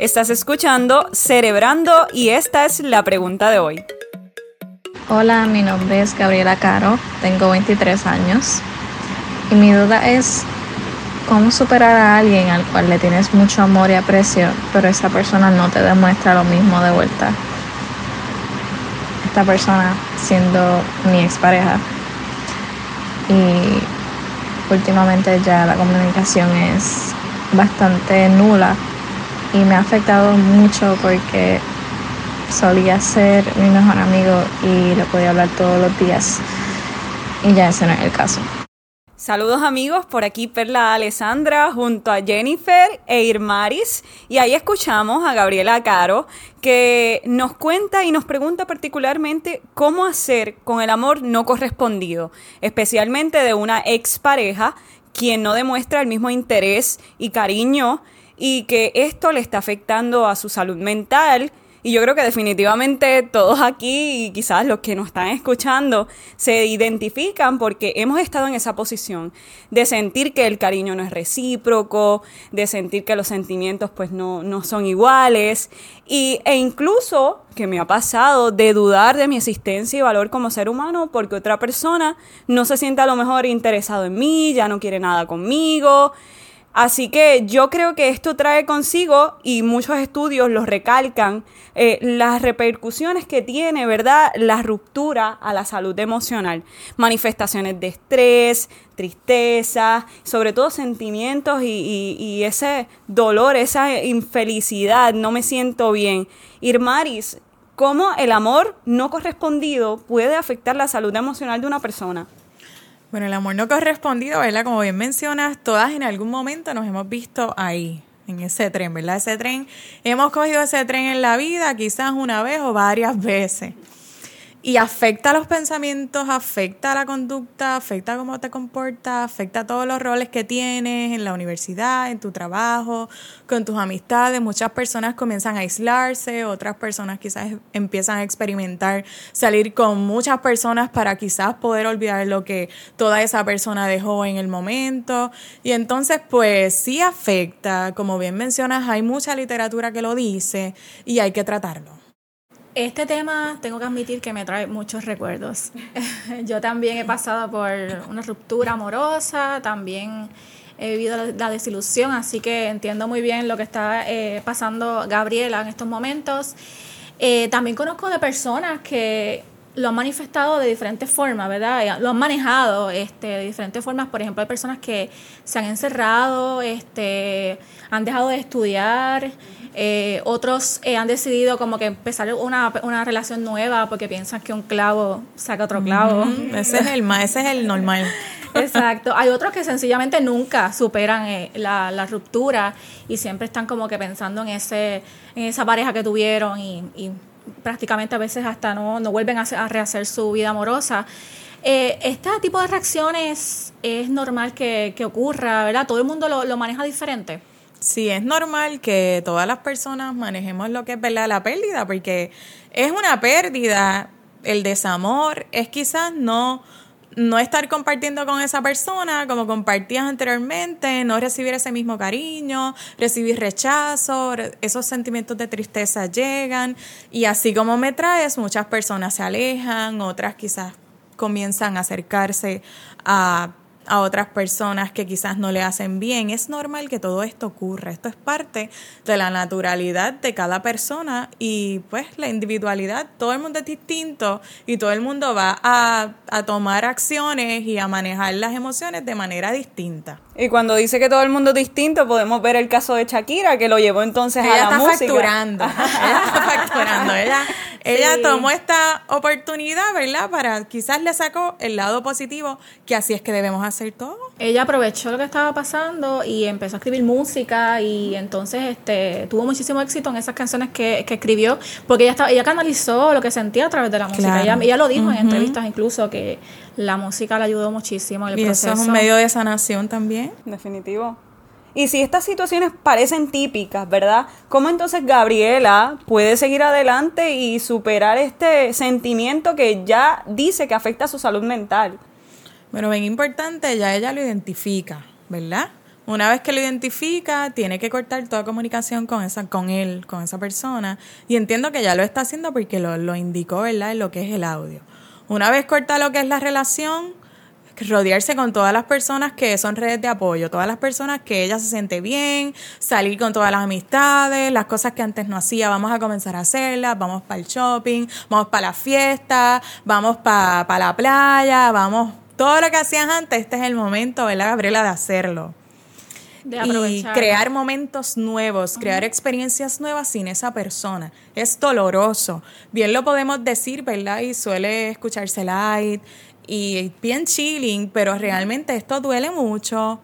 Estás escuchando Cerebrando y esta es la pregunta de hoy. Hola, mi nombre es Gabriela Caro, tengo 23 años y mi duda es cómo superar a alguien al cual le tienes mucho amor y aprecio, pero esa persona no te demuestra lo mismo de vuelta. Esta persona siendo mi expareja y últimamente ya la comunicación es bastante nula y me ha afectado mucho porque solía ser mi mejor amigo y le podía hablar todos los días. Y ya ese no es el caso. Saludos amigos, por aquí Perla Alessandra junto a Jennifer e Irmaris. Y ahí escuchamos a Gabriela Caro que nos cuenta y nos pregunta particularmente cómo hacer con el amor no correspondido, especialmente de una expareja quien no demuestra el mismo interés y cariño y que esto le está afectando a su salud mental. Y yo creo que definitivamente todos aquí y quizás los que nos están escuchando se identifican porque hemos estado en esa posición de sentir que el cariño no es recíproco, de sentir que los sentimientos pues no, no son iguales y, e incluso que me ha pasado de dudar de mi existencia y valor como ser humano porque otra persona no se siente a lo mejor interesado en mí, ya no quiere nada conmigo Así que yo creo que esto trae consigo, y muchos estudios lo recalcan, eh, las repercusiones que tiene, ¿verdad? La ruptura a la salud emocional. Manifestaciones de estrés, tristeza, sobre todo sentimientos y, y ese dolor, esa infelicidad, no me siento bien. Irmaris, ¿cómo el amor no correspondido puede afectar la salud emocional de una persona? Bueno, el amor no correspondido, ¿verdad? Como bien mencionas, todas en algún momento nos hemos visto ahí, en ese tren, ¿verdad? Ese tren, hemos cogido ese tren en la vida quizás una vez o varias veces y afecta los pensamientos, afecta la conducta, afecta cómo te comportas, afecta todos los roles que tienes en la universidad, en tu trabajo, con tus amistades. Muchas personas comienzan a aislarse, otras personas quizás empiezan a experimentar salir con muchas personas para quizás poder olvidar lo que toda esa persona dejó en el momento. Y entonces, pues sí afecta, como bien mencionas, hay mucha literatura que lo dice y hay que tratarlo. Este tema tengo que admitir que me trae muchos recuerdos. Yo también he pasado por una ruptura amorosa, también he vivido la, desilusión, así que entiendo muy bien lo que está eh, pasando Gabriela en estos momentos. Eh, también conozco de personas que lo han manifestado de diferentes formas, ¿verdad? Eh, lo han manejado este, de diferentes formas. Por ejemplo, hay personas que se han encerrado, este, han dejado de estudiar, eh, otros eh, han decidido como que empezar una, una, relación nueva porque piensan que un clavo saca otro clavo. Ese es el ese es el normal. Exacto. Hay otros que sencillamente nunca superan eh, la, la, ruptura y siempre están como que pensando en ese en esa pareja que tuvieron y, y prácticamente a veces hasta no, no vuelven a, rehacer su vida amorosa. este tipo de reacciones es normal que, que ocurra, ¿verdad? Todo el mundo lo, lo maneja diferente. Sí, es normal que todas las personas manejemos lo que es verdad la pérdida, porque es una pérdida, el desamor, es quizás no, no estar compartiendo con esa persona como compartías anteriormente, no recibir ese mismo cariño, recibir rechazo, esos sentimientos de tristeza llegan y así como me traes, muchas personas se alejan, otras quizás comienzan a acercarse a a otras personas que quizás no le hacen bien. Es normal que todo esto ocurra. Esto es parte de la naturalidad de cada persona y pues la individualidad. Todo el mundo es distinto y todo el mundo va a, a tomar acciones y a manejar las emociones de manera distinta. Y cuando dice que todo el mundo es distinto, podemos ver el caso de Shakira, que lo llevó entonces a la música. Facturando. ella está facturando. Ella, ella tomó esta oportunidad, ¿verdad? Para quizás le sacó el lado positivo, que así es que debemos hacer todo. Ella aprovechó lo que estaba pasando y empezó a escribir música y entonces este tuvo muchísimo éxito en esas canciones que, que escribió, porque ella estaba, ella canalizó lo que sentía a través de la música. Ella, lo dijo en entrevistas incluso que la música le ayudó muchísimo en el y proceso. eso es un medio de sanación también. Definitivo. Y si estas situaciones parecen típicas, ¿verdad? ¿Cómo entonces Gabriela puede seguir adelante y superar este sentimiento que ya dice que afecta a su salud mental? Bueno, bien importante, ya ella lo identifica, ¿verdad? Una vez que lo identifica, tiene que cortar toda comunicación con esa, con él, con esa persona. Y entiendo que ya lo está haciendo porque lo, lo indicó, ¿verdad? En lo que es el audio. Una vez corta lo que es la relación, rodearse con todas las personas que son redes de apoyo, todas las personas que ella se siente bien, salir con todas las amistades, las cosas que antes no hacía, vamos a comenzar a hacerlas, vamos para el shopping, vamos para la fiesta, vamos para la playa, vamos, todo lo que hacías antes, este es el momento, ¿verdad, Gabriela, de hacerlo? y crear momentos nuevos, crear experiencias nuevas sin esa persona. Es doloroso. Bien lo podemos decir, ¿verdad? Y suele escucharse light y bien chilling, pero realmente esto duele mucho.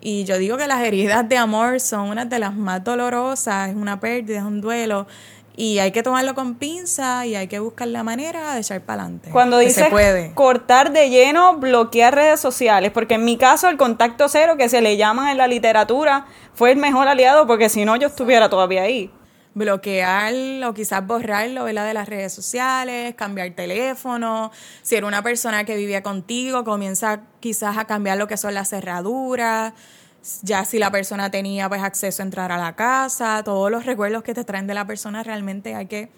Y yo digo que las heridas de amor son una de las más dolorosas, es una pérdida, es un duelo. Y hay que tomarlo con pinza y hay que buscar la manera de echar para adelante. Cuando dices cortar de lleno, bloquear redes sociales, porque en mi caso el contacto cero, que se le llama en la literatura, fue el mejor aliado, porque si no yo estuviera todavía ahí bloquearlo o quizás borrarlo de las redes sociales, cambiar teléfono. Si era una persona que vivía contigo, comienza quizás a cambiar lo que son las cerraduras. Ya si la persona tenía pues acceso a entrar a la casa, todos los recuerdos que te traen de la persona realmente hay que...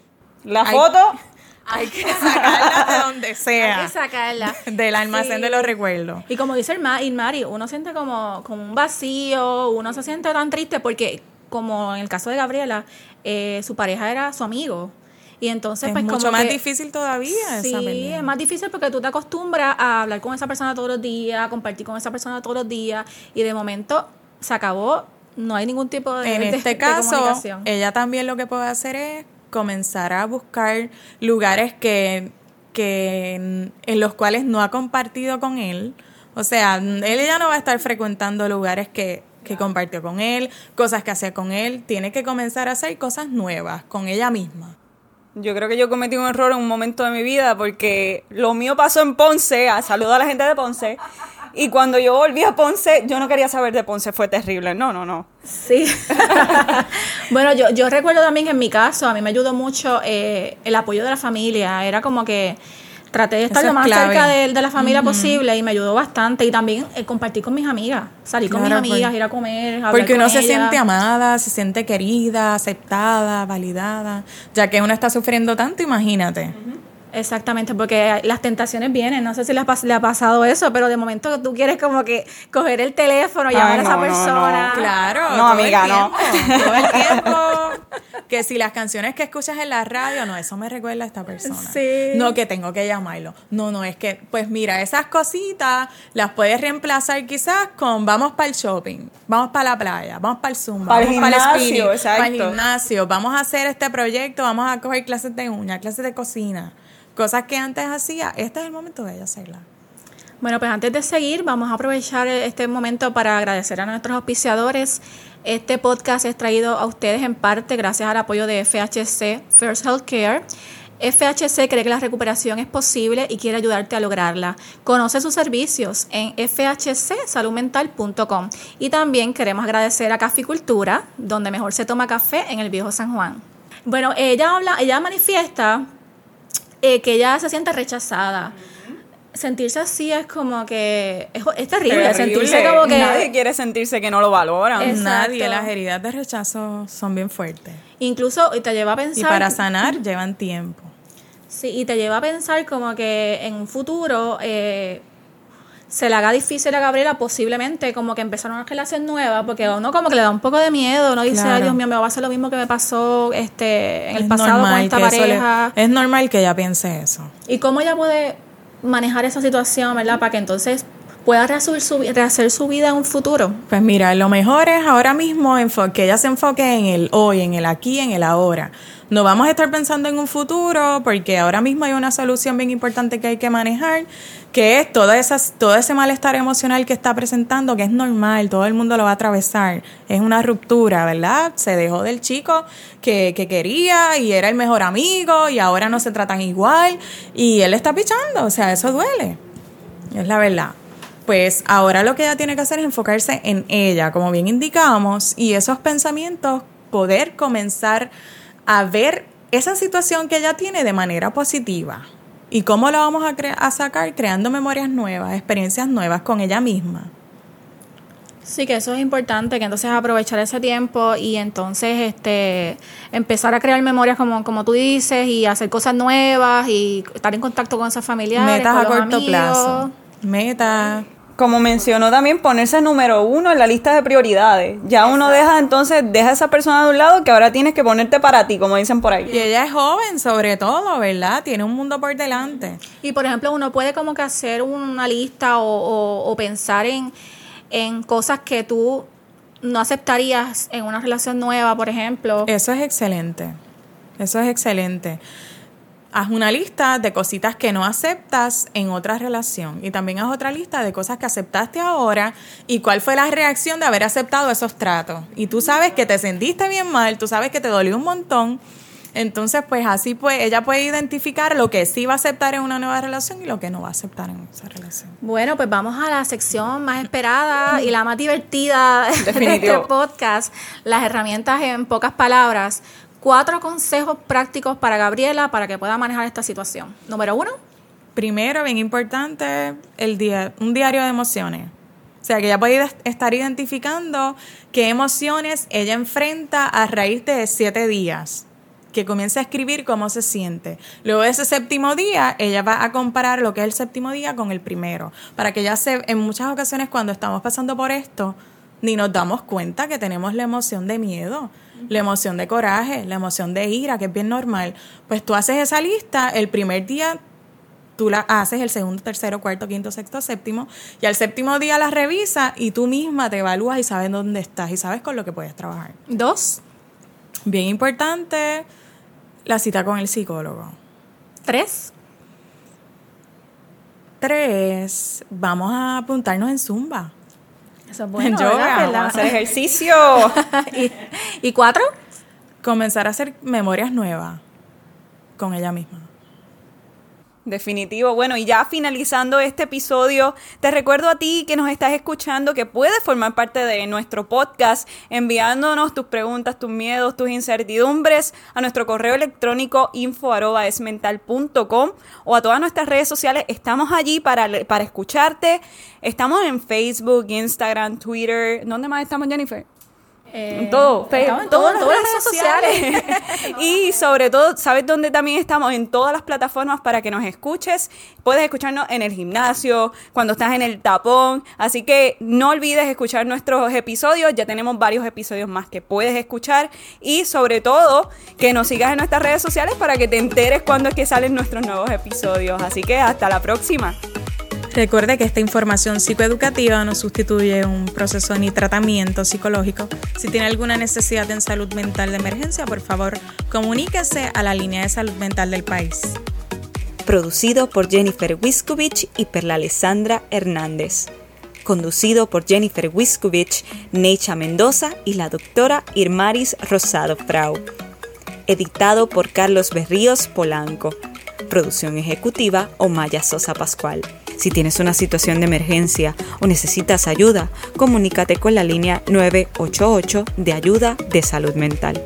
La foto hay que sacarla de donde sea. Hay que sacarla. Del almacén de los recuerdos. Y como dice el Mari, uno siente como, como un vacío, uno se siente tan triste porque, como en el caso de Gabriela, eh, su pareja era su amigo. Y entonces, es pues, mucho más difícil todavía. Sí, es más difícil porque tú te acostumbras a hablar con esa persona todos los días, a compartir con esa persona todos los días, y de momento se acabó, no hay ningún tipo de. En este caso, ella también lo que puede hacer es comenzar a buscar lugares que, que en los cuales no ha compartido con él. O sea, él ya no va a estar frecuentando lugares que que compartió con él, cosas que hacía con él. Tiene que comenzar a hacer cosas nuevas con ella misma. Yo creo que yo cometí un error en un momento de mi vida porque lo mío pasó en Ponce, a saludo a la gente de Ponce, y cuando yo volví a Ponce, yo no quería saber de Ponce, fue terrible. No, no, no. Sí. bueno, yo, yo recuerdo también que en mi caso, a mí me ayudó mucho eh, el apoyo de la familia. Era como que traté de estar lo más cerca de, de, la familia posible y me ayudó bastante. Y también eh, compartir con mis amigas, salir con mis amigas, ir a comer. Hablar porque uno se siente amada, se siente querida, aceptada, validada. Ya que uno está sufriendo tanto, imagínate. Exactamente, porque las tentaciones vienen. No sé si le ha, pasado eso, pero de momento tú quieres como que coger el teléfono y llamar a esa persona. Claro. No, amiga, no. Todo el tiempo. Que si las canciones que escuchas en la radio, no, eso me recuerda a esta persona. Sí. No, que tengo que llamarlo. No, no, es que, pues mira, esas cositas las puedes reemplazar quizás con vamos para el shopping, vamos para la playa, vamos para el Zumba, vamos para el gimnasio, para el gimnasio, vamos a hacer este proyecto, vamos a coger clases de uña, clases de cocina Cosas que antes hacía, este es el momento de ella hacerla. Bueno, pues antes de seguir, vamos a aprovechar este momento para agradecer a nuestros auspiciadores. Este podcast es traído a ustedes en parte gracias al apoyo de FHC First Healthcare. FHC cree que la recuperación es posible y quiere ayudarte a lograrla. Conoce sus servicios en fhcsaludmental.com. Y también queremos agradecer a Caficultura, donde mejor se toma café en el Viejo San Juan. Bueno, ella habla, ella manifiesta eh, que ella se siente rechazada. Sentirse así es como que es, terrible, sentirse como que nadie quiere sentirse que no lo valoran. Nadie, las heridas de rechazo son bien fuertes. Incluso te lleva a pensar y para sanar llevan tiempo. Sí, y te lleva a pensar como que en un futuro eh, se le haga difícil a Gabriela posiblemente como que empezar una relación nueva, porque uno como que le da un poco de miedo, uno dice, ay Dios mío, me va a pasar lo mismo que me pasó este en el pasado con esta pareja. es normal que ella piense eso. ¿Y cómo ella puede manejar esa situación, verdad? Para que entonces pueda rehacer su, rehacer su vida en un futuro? Pues mira, lo mejor es ahora mismo que ella se enfoque en el hoy, en el aquí, en el ahora. No vamos a estar pensando en un futuro porque ahora mismo hay una solución bien importante que hay que manejar, que es toda esas, todo ese malestar emocional que está presentando, que es normal, todo el mundo lo va a atravesar. Es una ruptura, ¿verdad? Se dejó del chico que, que quería y era el mejor amigo y ahora no se tratan igual y él está pichando, o sea, eso duele. Es la verdad pues ahora lo que ella tiene que hacer es enfocarse en ella, como bien indicamos, y esos pensamientos poder comenzar a ver esa situación que ella tiene de manera positiva. ¿Y cómo la vamos a, a sacar? Creando memorias nuevas, experiencias nuevas con ella misma. Sí, que eso es importante, que entonces aprovechar ese tiempo y entonces este empezar a crear memorias como, como tú dices y hacer cosas nuevas y estar en contacto con esas familiares. Metas con a los corto amigos. plazo. Metas. Como mencionó también, ponerse número uno en la lista de prioridades. Ya uno deja entonces, deja a esa persona de un lado que ahora tienes que ponerte para ti, como dicen por Y ahí. ella es joven, sobre todo, ¿verdad? Tiene un mundo por delante. Y por ejemplo, uno puede como que hacer una lista o, o- o pensar en, en cosas que tú no aceptarías en una relación nueva, por ejemplo. Eso es excelente. Eso es excelente. Haz una lista de cositas que no aceptas en otra relación y también haz otra lista de cosas que aceptaste ahora y cuál fue la reacción de haber aceptado esos tratos. Y tú sabes que te sentiste bien mal, tú sabes que te dolió un montón. Entonces, pues así pues ella puede identificar lo que sí va a aceptar en una nueva relación y lo que no va a aceptar en esa relación. Bueno, pues vamos a la sección más esperada y la más divertida de este podcast, las herramientas en pocas palabras. Cuatro consejos prácticos para Gabriela para que pueda manejar esta situación. Número uno, Primero, bien importante, el día, un diario de emociones. O sea, que ella puede estar identificando qué emociones ella enfrenta a raíz de siete días. Que comience a escribir cómo se siente. Luego de ese séptimo día, ella va a comparar lo que es el séptimo día con el primero. Para que ya se, en muchas ocasiones cuando estamos pasando por esto, ni nos damos cuenta que tenemos la emoción de miedo, la emoción de coraje, la emoción de ira, que es bien normal. Pues tú haces esa lista, el primer día tú la haces el segundo, tercero, cuarto, quinto, sexto, séptimo, y al séptimo día la revisas y tú misma te evalúas y sabes dónde estás y sabes con lo que puedes trabajar. dos, Bien importante, la cita con el psicólogo. tres, Tres, vamos a apuntarnos en Zumba. eso es bueno, En yoga, ¿verdad? Vamos a hacer ejercicio. y, y cuatro, Comenzar a hacer memorias nuevas con ella misma. Definitivo. Bueno, y ya finalizando este episodio, te recuerdo a ti que nos estás escuchando que puedes formar parte de nuestro podcast enviándonos tus preguntas, tus miedos, tus incertidumbres a nuestro correo electrónico info@esmental.com o a todas nuestras redes sociales. Estamos allí para, para escucharte. Estamos en Facebook, Instagram, Twitter. ¿Dónde más estamos, Jennifer? Eh, En todo, en todo, en todas todas las redes sociales. y sobre todo, ¿sabes dónde también estamos? En todas las plataformas para que nos escuches. Puedes escucharnos en el gimnasio, cuando estás en el tapón. Así que no olvides escuchar nuestros episodios. Ya tenemos varios episodios más que puedes escuchar. Y sobre todo, que nos sigas en nuestras redes sociales para que te enteres cuando es que salen nuestros nuevos episodios. Así que hasta la próxima. Recuerde que esta información psicoeducativa no sustituye un proceso ni tratamiento psicológico. Si tiene alguna necesidad en salud mental de emergencia, por favor, comuníquese a la línea de salud mental del país. Producido por Jennifer Wiskovich y Perla Alessandra Hernández. Conducido por Jennifer Wiskovich, Necha Mendoza y la doctora Irmaris Rosado Frau. Editado por Carlos Berríos Polanco. Producción ejecutiva Omaya Sosa Pascual. Si tienes una situación de emergencia o necesitas ayuda, comunícate con la línea 988 de ayuda de salud mental.